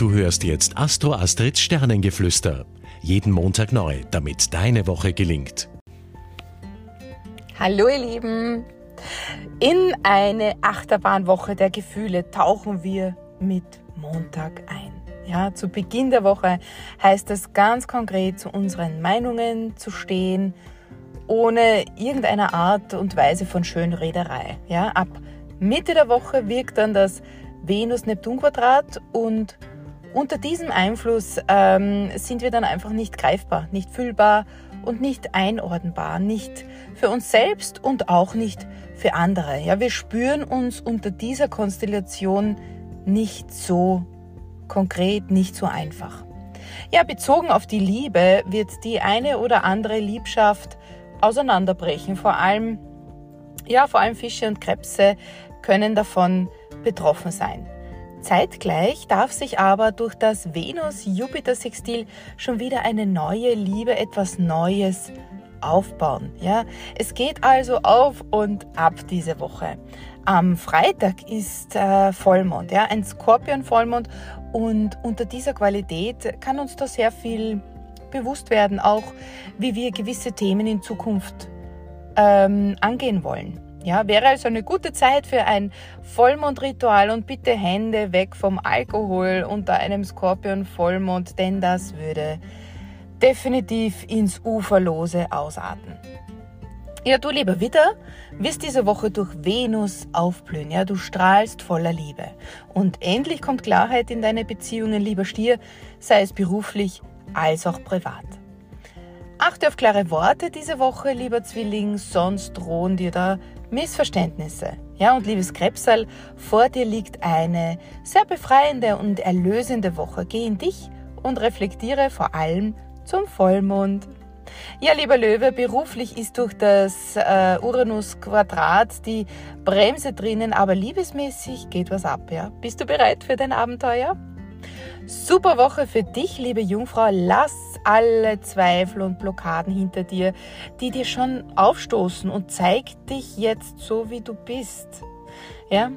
Du hörst jetzt Astro Astrids Sternengeflüster. Jeden Montag neu, damit deine Woche gelingt. Hallo ihr Lieben! In eine Achterbahnwoche der Gefühle tauchen wir mit Montag ein. Ja, zu Beginn der Woche heißt es ganz konkret, zu unseren Meinungen zu stehen, ohne irgendeine Art und Weise von Schönrederei. Ja, ab Mitte der Woche wirkt dann das Venus-Neptun-Quadrat und unter diesem Einfluss ähm, sind wir dann einfach nicht greifbar, nicht fühlbar und nicht einordnbar, nicht für uns selbst und auch nicht für andere. Ja, wir spüren uns unter dieser Konstellation nicht so konkret, nicht so einfach. Ja, bezogen auf die Liebe wird die eine oder andere Liebschaft auseinanderbrechen. Vor allem, ja, vor allem Fische und Krebse können davon betroffen sein. Zeitgleich darf sich aber durch das Venus-Jupiter-Sextil schon wieder eine neue Liebe, etwas Neues aufbauen. Ja, es geht also auf und ab diese Woche. Am Freitag ist äh, Vollmond, ja, ein Skorpion-Vollmond und unter dieser Qualität kann uns da sehr viel bewusst werden, auch wie wir gewisse Themen in Zukunft ähm, angehen wollen. Ja, wäre also eine gute Zeit für ein Vollmondritual und bitte Hände weg vom Alkohol unter einem Skorpion-Vollmond, denn das würde definitiv ins Uferlose ausarten. Ja, du lieber Witter, wirst diese Woche durch Venus aufblühen. Ja, du strahlst voller Liebe. Und endlich kommt Klarheit in deine Beziehungen, lieber Stier, sei es beruflich als auch privat. Achte auf klare Worte diese Woche, lieber Zwilling, sonst drohen dir da Missverständnisse. Ja, und liebes Krebsal, vor dir liegt eine sehr befreiende und erlösende Woche. Geh in dich und reflektiere vor allem zum Vollmond. Ja, lieber Löwe, beruflich ist durch das äh, Uranus-Quadrat die Bremse drinnen, aber liebesmäßig geht was ab. Ja? Bist du bereit für dein Abenteuer? Super Woche für dich, liebe Jungfrau. Lass alle Zweifel und Blockaden hinter dir, die dir schon aufstoßen und zeig dich jetzt so, wie du bist. Ja?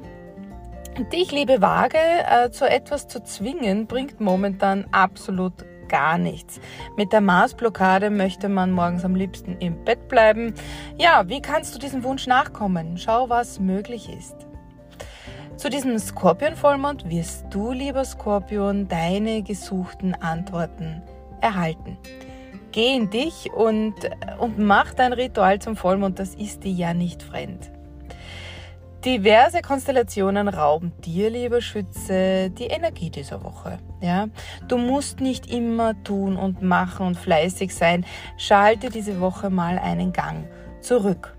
Dich, liebe Waage, äh, zu etwas zu zwingen, bringt momentan absolut gar nichts. Mit der Marsblockade möchte man morgens am liebsten im Bett bleiben. Ja, wie kannst du diesem Wunsch nachkommen? Schau, was möglich ist. Zu diesem Skorpion-Vollmond wirst du, lieber Skorpion, deine gesuchten Antworten erhalten. Geh in dich und, und mach dein Ritual zum Vollmond, das ist dir ja nicht fremd. Diverse Konstellationen rauben dir, lieber Schütze, die Energie dieser Woche. Ja, du musst nicht immer tun und machen und fleißig sein. Schalte diese Woche mal einen Gang zurück.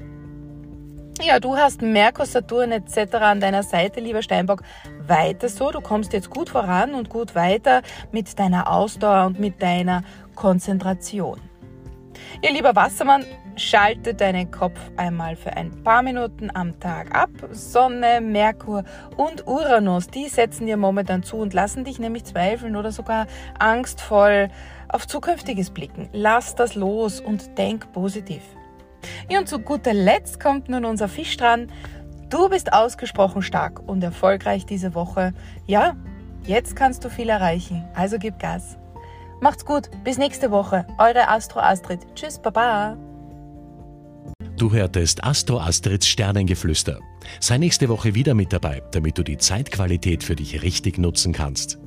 Ja, du hast Merkur, Saturn etc. an deiner Seite, lieber Steinbock. Weiter so, du kommst jetzt gut voran und gut weiter mit deiner Ausdauer und mit deiner Konzentration. Ihr lieber Wassermann, schalte deinen Kopf einmal für ein paar Minuten am Tag ab. Sonne, Merkur und Uranus, die setzen dir momentan zu und lassen dich nämlich zweifeln oder sogar angstvoll auf Zukünftiges blicken. Lass das los und denk positiv. Und zu guter Letzt kommt nun unser Fisch dran. Du bist ausgesprochen stark und erfolgreich diese Woche. Ja, jetzt kannst du viel erreichen, also gib Gas. Macht's gut, bis nächste Woche. Eure Astro Astrid. Tschüss, Baba. Du hörtest Astro Astrids Sternengeflüster. Sei nächste Woche wieder mit dabei, damit du die Zeitqualität für dich richtig nutzen kannst.